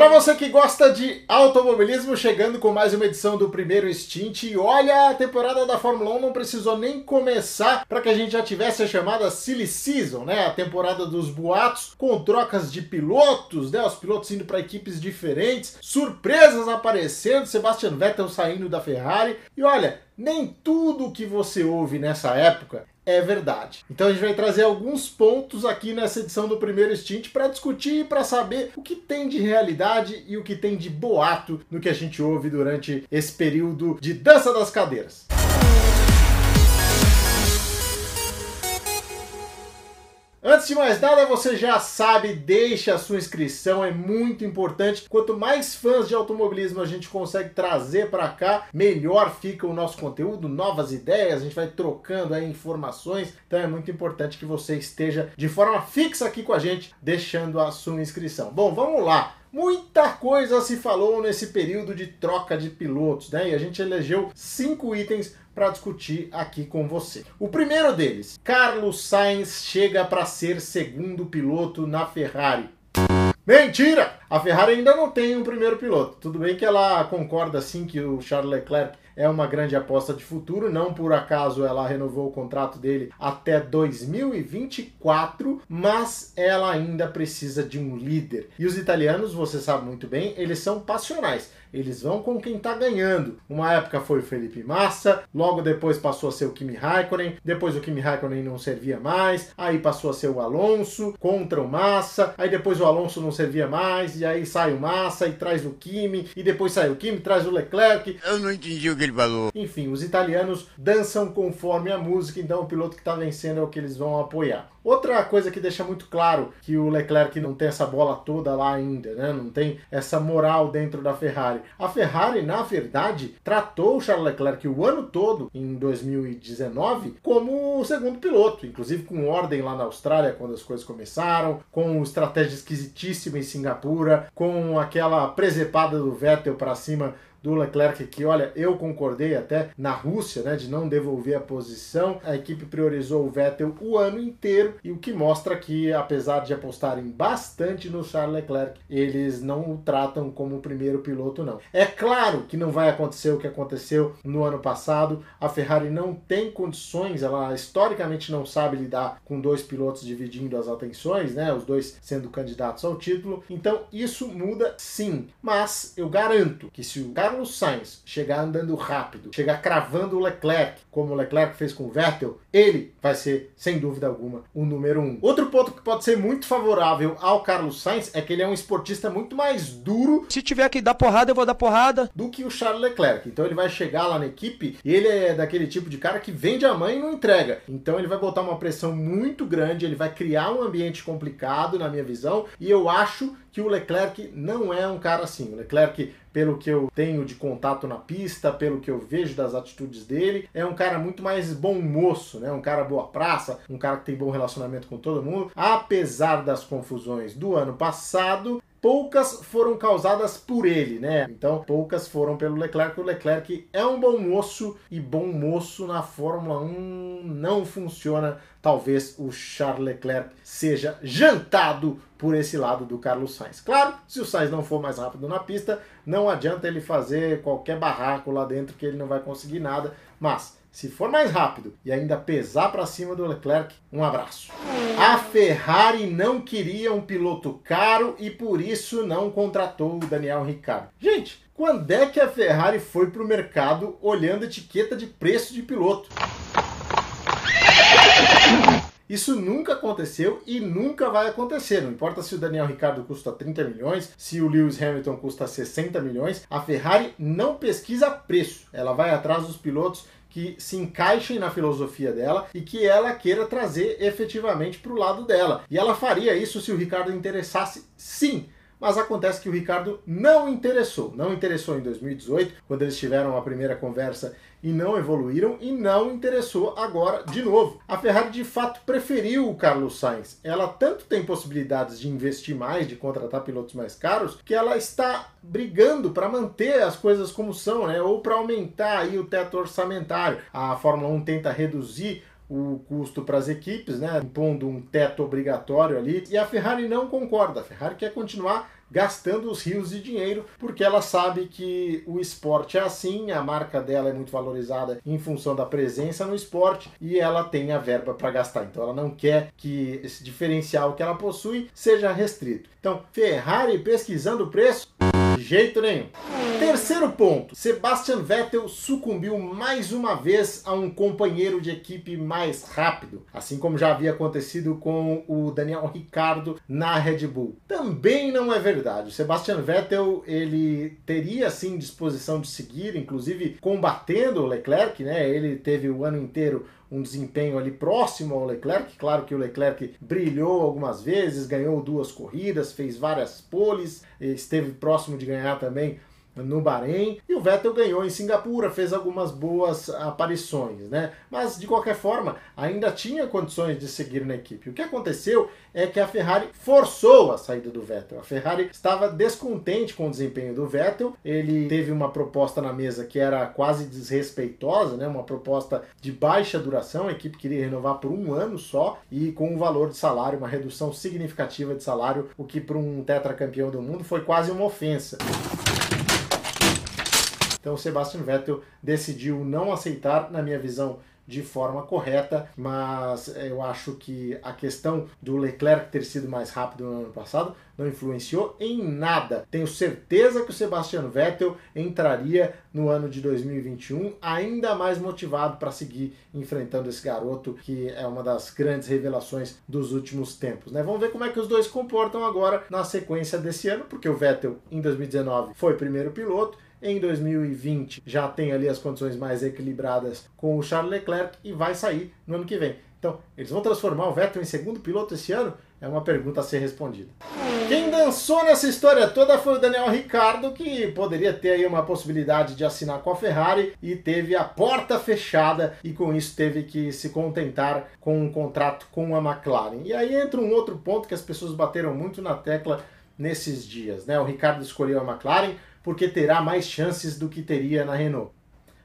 Para você que gosta de automobilismo, chegando com mais uma edição do primeiro Stint. E olha, a temporada da Fórmula 1 não precisou nem começar para que a gente já tivesse a chamada Silly Season, né? A temporada dos boatos, com trocas de pilotos, né? Os pilotos indo para equipes diferentes, surpresas aparecendo, Sebastian Vettel saindo da Ferrari. E olha, nem tudo que você ouve nessa época é verdade. Então a gente vai trazer alguns pontos aqui nessa edição do primeiro Stint para discutir e para saber o que tem de realidade e o que tem de boato no que a gente ouve durante esse período de dança das cadeiras. Antes de mais nada, você já sabe, deixe a sua inscrição, é muito importante. Quanto mais fãs de automobilismo a gente consegue trazer para cá, melhor fica o nosso conteúdo, novas ideias, a gente vai trocando aí informações. Então é muito importante que você esteja de forma fixa aqui com a gente, deixando a sua inscrição. Bom, vamos lá. Muita coisa se falou nesse período de troca de pilotos, né? E a gente elegeu cinco itens para discutir aqui com você. O primeiro deles, Carlos Sainz chega para ser segundo piloto na Ferrari. Mentira! A Ferrari ainda não tem um primeiro piloto. Tudo bem que ela concorda sim que o Charles Leclerc é uma grande aposta de futuro, não por acaso ela renovou o contrato dele até 2024, mas ela ainda precisa de um líder. E os italianos, você sabe muito bem, eles são passionais eles vão com quem está ganhando. Uma época foi o Felipe Massa, logo depois passou a ser o Kimi Raikkonen, depois o Kimi Raikkonen não servia mais, aí passou a ser o Alonso contra o Massa, aí depois o Alonso não servia mais, e aí sai o Massa e traz o Kimi, e depois sai o Kimi, traz o Leclerc. Eu não entendi o que ele falou. Enfim, os italianos dançam conforme a música, então o piloto que está vencendo é o que eles vão apoiar. Outra coisa que deixa muito claro que o Leclerc não tem essa bola toda lá ainda, né? não tem essa moral dentro da Ferrari. A Ferrari, na verdade, tratou o Charles Leclerc o ano todo, em 2019, como o segundo piloto, inclusive com ordem lá na Austrália quando as coisas começaram, com estratégia esquisitíssima em Singapura, com aquela presepada do Vettel para cima do Leclerc que, olha, eu concordei até na Rússia, né, de não devolver a posição. A equipe priorizou o Vettel o ano inteiro e o que mostra que, apesar de apostarem bastante no Charles Leclerc, eles não o tratam como o primeiro piloto, não. É claro que não vai acontecer o que aconteceu no ano passado. A Ferrari não tem condições, ela historicamente não sabe lidar com dois pilotos dividindo as atenções, né, os dois sendo candidatos ao título. Então isso muda sim, mas eu garanto que se o cara Carlos Sainz chegar andando rápido, chegar cravando o Leclerc, como o Leclerc fez com o Vettel, ele vai ser, sem dúvida alguma, o número um. Outro ponto que pode ser muito favorável ao Carlos Sainz é que ele é um esportista muito mais duro. Se tiver que dar porrada, eu vou dar porrada. Do que o Charles Leclerc. Então ele vai chegar lá na equipe e ele é daquele tipo de cara que vende a mãe e não entrega. Então ele vai botar uma pressão muito grande, ele vai criar um ambiente complicado, na minha visão, e eu acho que o Leclerc não é um cara assim. O Leclerc, pelo que eu tenho de contato na pista, pelo que eu vejo das atitudes dele, é um cara muito mais bom moço, né? Um cara boa praça, um cara que tem bom relacionamento com todo mundo. Apesar das confusões do ano passado, poucas foram causadas por ele, né? Então, poucas foram pelo Leclerc. O Leclerc é um bom moço e bom moço na Fórmula 1 não funciona. Talvez o Charles Leclerc seja jantado por esse lado do Carlos Sainz. Claro, se o Sainz não for mais rápido na pista, não adianta ele fazer qualquer barraco lá dentro que ele não vai conseguir nada, mas se for mais rápido e ainda pesar para cima do Leclerc, um abraço. A Ferrari não queria um piloto caro e por isso não contratou o Daniel Ricciardo. Gente, quando é que a Ferrari foi para o mercado olhando etiqueta de preço de piloto? Isso nunca aconteceu e nunca vai acontecer. Não importa se o Daniel Ricardo custa 30 milhões, se o Lewis Hamilton custa 60 milhões, a Ferrari não pesquisa preço. Ela vai atrás dos pilotos que se encaixem na filosofia dela e que ela queira trazer efetivamente para o lado dela. E ela faria isso se o Ricardo interessasse, sim. Mas acontece que o Ricardo não interessou. Não interessou em 2018, quando eles tiveram a primeira conversa e não evoluíram e não interessou agora de novo. A Ferrari de fato preferiu o Carlos Sainz. Ela tanto tem possibilidades de investir mais, de contratar pilotos mais caros, que ela está brigando para manter as coisas como são, né? Ou para aumentar aí o teto orçamentário. A Fórmula 1 tenta reduzir o custo para as equipes, né, impondo um teto obrigatório ali. E a Ferrari não concorda. A Ferrari quer continuar gastando os rios de dinheiro, porque ela sabe que o esporte é assim, a marca dela é muito valorizada em função da presença no esporte e ela tem a verba para gastar. Então ela não quer que esse diferencial que ela possui seja restrito. Então, Ferrari pesquisando o preço de jeito nenhum. Terceiro ponto: Sebastian Vettel sucumbiu mais uma vez a um companheiro de equipe mais rápido, assim como já havia acontecido com o Daniel Ricciardo na Red Bull. Também não é verdade. Sebastian Vettel ele teria sim disposição de seguir, inclusive combatendo o Leclerc, né? Ele teve o ano inteiro um desempenho ali próximo ao Leclerc. Claro que o Leclerc brilhou algumas vezes, ganhou duas corridas, fez várias poles, esteve próximo de ganhar também no Bahrein e o Vettel ganhou em Singapura, fez algumas boas aparições, né? Mas de qualquer forma, ainda tinha condições de seguir na equipe. O que aconteceu é que a Ferrari forçou a saída do Vettel. A Ferrari estava descontente com o desempenho do Vettel. Ele teve uma proposta na mesa que era quase desrespeitosa, né? Uma proposta de baixa duração. A equipe queria renovar por um ano só e com um valor de salário, uma redução significativa de salário, o que para um tetracampeão do mundo foi quase uma ofensa. Então Sebastian Vettel decidiu não aceitar, na minha visão, de forma correta, mas eu acho que a questão do Leclerc ter sido mais rápido no ano passado não influenciou em nada. Tenho certeza que o Sebastian Vettel entraria no ano de 2021 ainda mais motivado para seguir enfrentando esse garoto que é uma das grandes revelações dos últimos tempos. Né? Vamos ver como é que os dois comportam agora na sequência desse ano, porque o Vettel em 2019 foi primeiro piloto em 2020 já tem ali as condições mais equilibradas com o Charles Leclerc e vai sair no ano que vem. Então, eles vão transformar o Vettel em segundo piloto esse ano? É uma pergunta a ser respondida. Quem dançou nessa história toda foi o Daniel Ricardo, que poderia ter aí uma possibilidade de assinar com a Ferrari e teve a porta fechada e com isso teve que se contentar com um contrato com a McLaren. E aí entra um outro ponto que as pessoas bateram muito na tecla nesses dias, né? O Ricardo escolheu a McLaren porque terá mais chances do que teria na Renault.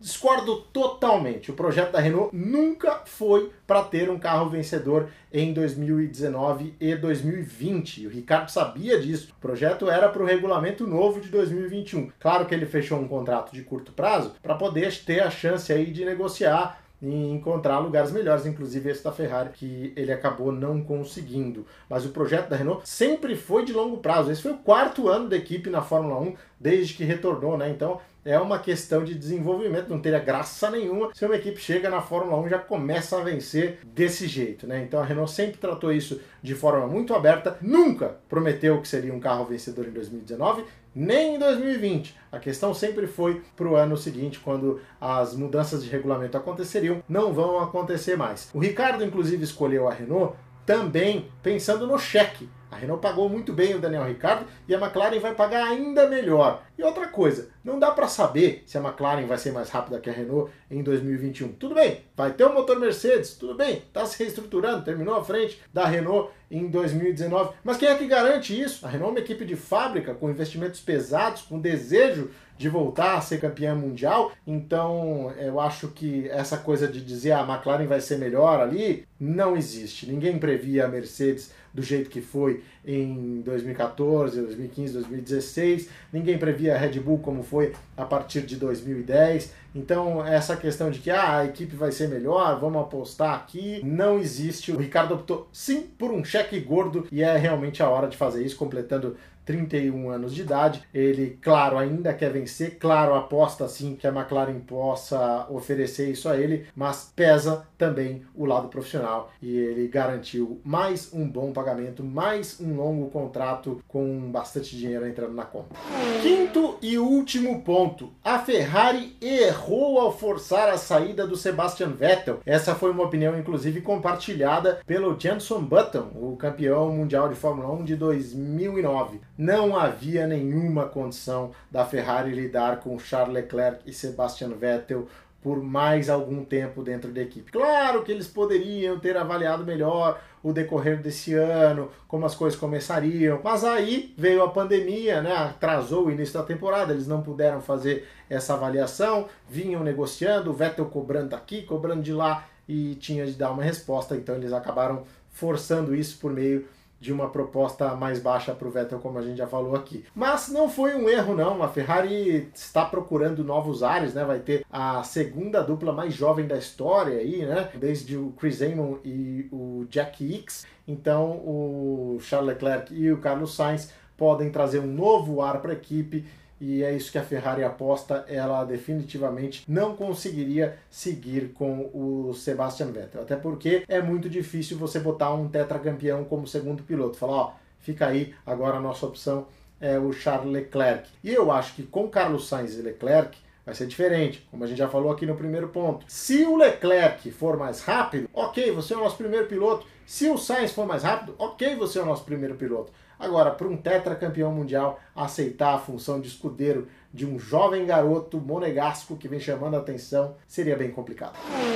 Discordo totalmente. O projeto da Renault nunca foi para ter um carro vencedor em 2019 e 2020. O Ricardo sabia disso. O projeto era para o regulamento novo de 2021. Claro que ele fechou um contrato de curto prazo para poder ter a chance aí de negociar e encontrar lugares melhores, inclusive esse da Ferrari, que ele acabou não conseguindo. Mas o projeto da Renault sempre foi de longo prazo. Esse foi o quarto ano da equipe na Fórmula 1 desde que retornou, né? Então é uma questão de desenvolvimento, não teria graça nenhuma se uma equipe chega na Fórmula 1 e já começa a vencer desse jeito, né? Então a Renault sempre tratou isso de forma muito aberta, nunca prometeu que seria um carro vencedor em 2019, nem em 2020. A questão sempre foi para o ano seguinte, quando as mudanças de regulamento aconteceriam, não vão acontecer mais. O Ricardo, inclusive, escolheu a Renault também pensando no cheque a Renault pagou muito bem o Daniel Ricciardo e a McLaren vai pagar ainda melhor. E outra coisa, não dá para saber se a McLaren vai ser mais rápida que a Renault em 2021. Tudo bem, vai ter o um motor Mercedes, tudo bem, está se reestruturando, terminou à frente da Renault em 2019. Mas quem é que garante isso? A Renault é uma equipe de fábrica com investimentos pesados, com desejo de voltar a ser campeã mundial. Então, eu acho que essa coisa de dizer ah, a McLaren vai ser melhor ali não existe. Ninguém previa a Mercedes do jeito que foi em 2014, 2015, 2016. Ninguém previa a Red Bull como foi a partir de 2010. Então, essa questão de que ah, a equipe vai ser melhor, vamos apostar aqui, não existe. O Ricardo optou sim por um cheque gordo e é realmente a hora de fazer isso, completando 31 anos de idade. Ele, claro, ainda quer vencer, claro, aposta sim que a McLaren possa oferecer isso a ele, mas pesa também o lado profissional e ele garantiu mais um bom pagamento, mais um longo contrato com bastante dinheiro entrando na conta. Quinto e último ponto: a Ferrari errou ao forçar a saída do Sebastian Vettel. Essa foi uma opinião, inclusive, compartilhada pelo Jenson Button, o campeão mundial de Fórmula 1 de 2009 não havia nenhuma condição da Ferrari lidar com Charles Leclerc e Sebastian Vettel por mais algum tempo dentro da equipe. Claro que eles poderiam ter avaliado melhor o decorrer desse ano, como as coisas começariam, mas aí veio a pandemia, né? atrasou o início da temporada, eles não puderam fazer essa avaliação, vinham negociando, o Vettel cobrando aqui, cobrando de lá, e tinha de dar uma resposta, então eles acabaram forçando isso por meio de uma proposta mais baixa para o Vettel, como a gente já falou aqui. Mas não foi um erro, não. A Ferrari está procurando novos ares, né? Vai ter a segunda dupla mais jovem da história aí, né? Desde o Chris Amon e o Jack Hicks. Então, o Charles Leclerc e o Carlos Sainz podem trazer um novo ar para a equipe e é isso que a Ferrari aposta. Ela definitivamente não conseguiria seguir com o Sebastian Vettel, até porque é muito difícil você botar um tetracampeão como segundo piloto. Falar, ó, fica aí, agora a nossa opção é o Charles Leclerc. E eu acho que com Carlos Sainz e Leclerc vai ser diferente, como a gente já falou aqui no primeiro ponto. Se o Leclerc for mais rápido, ok, você é o nosso primeiro piloto. Se o Sainz for mais rápido, ok, você é o nosso primeiro piloto. Agora, para um tetracampeão mundial aceitar a função de escudeiro de um jovem garoto monegasco que vem chamando a atenção, seria bem complicado.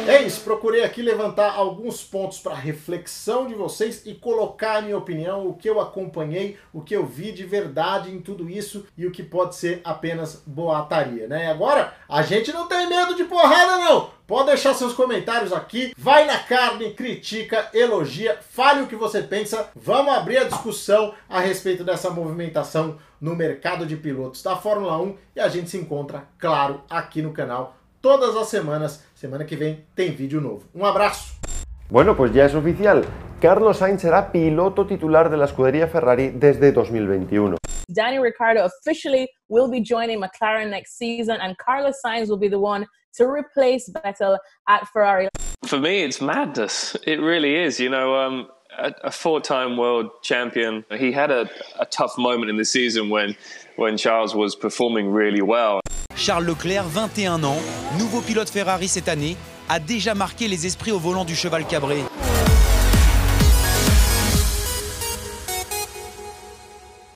É isso, procurei aqui levantar alguns pontos para reflexão de vocês e colocar a minha opinião, o que eu acompanhei, o que eu vi de verdade em tudo isso e o que pode ser apenas boataria, né? E agora, a gente não tem medo de porrada não! Pode deixar seus comentários aqui, vai na carne, critica, elogia, fale o que você pensa. Vamos abrir a discussão a respeito dessa movimentação no mercado de pilotos da Fórmula 1 e a gente se encontra, claro, aqui no canal todas as semanas. Semana que vem tem vídeo novo. Um abraço. Bueno, pues ya es oficial. Carlos Sainz será piloto titular de la escudería Ferrari desde 2021. Danny Ricciardo officially will be joining McLaren next season, and Carlos Sainz will be the one to replace Vettel at Ferrari. For me, it's madness. It really is. You know, um, a, a four-time world champion. He had a, a tough moment in the season when when Charles was performing really well. Charles Leclerc, 21 ans, nouveau pilote Ferrari cette année, a déjà marqué les esprits au volant du cheval cabré.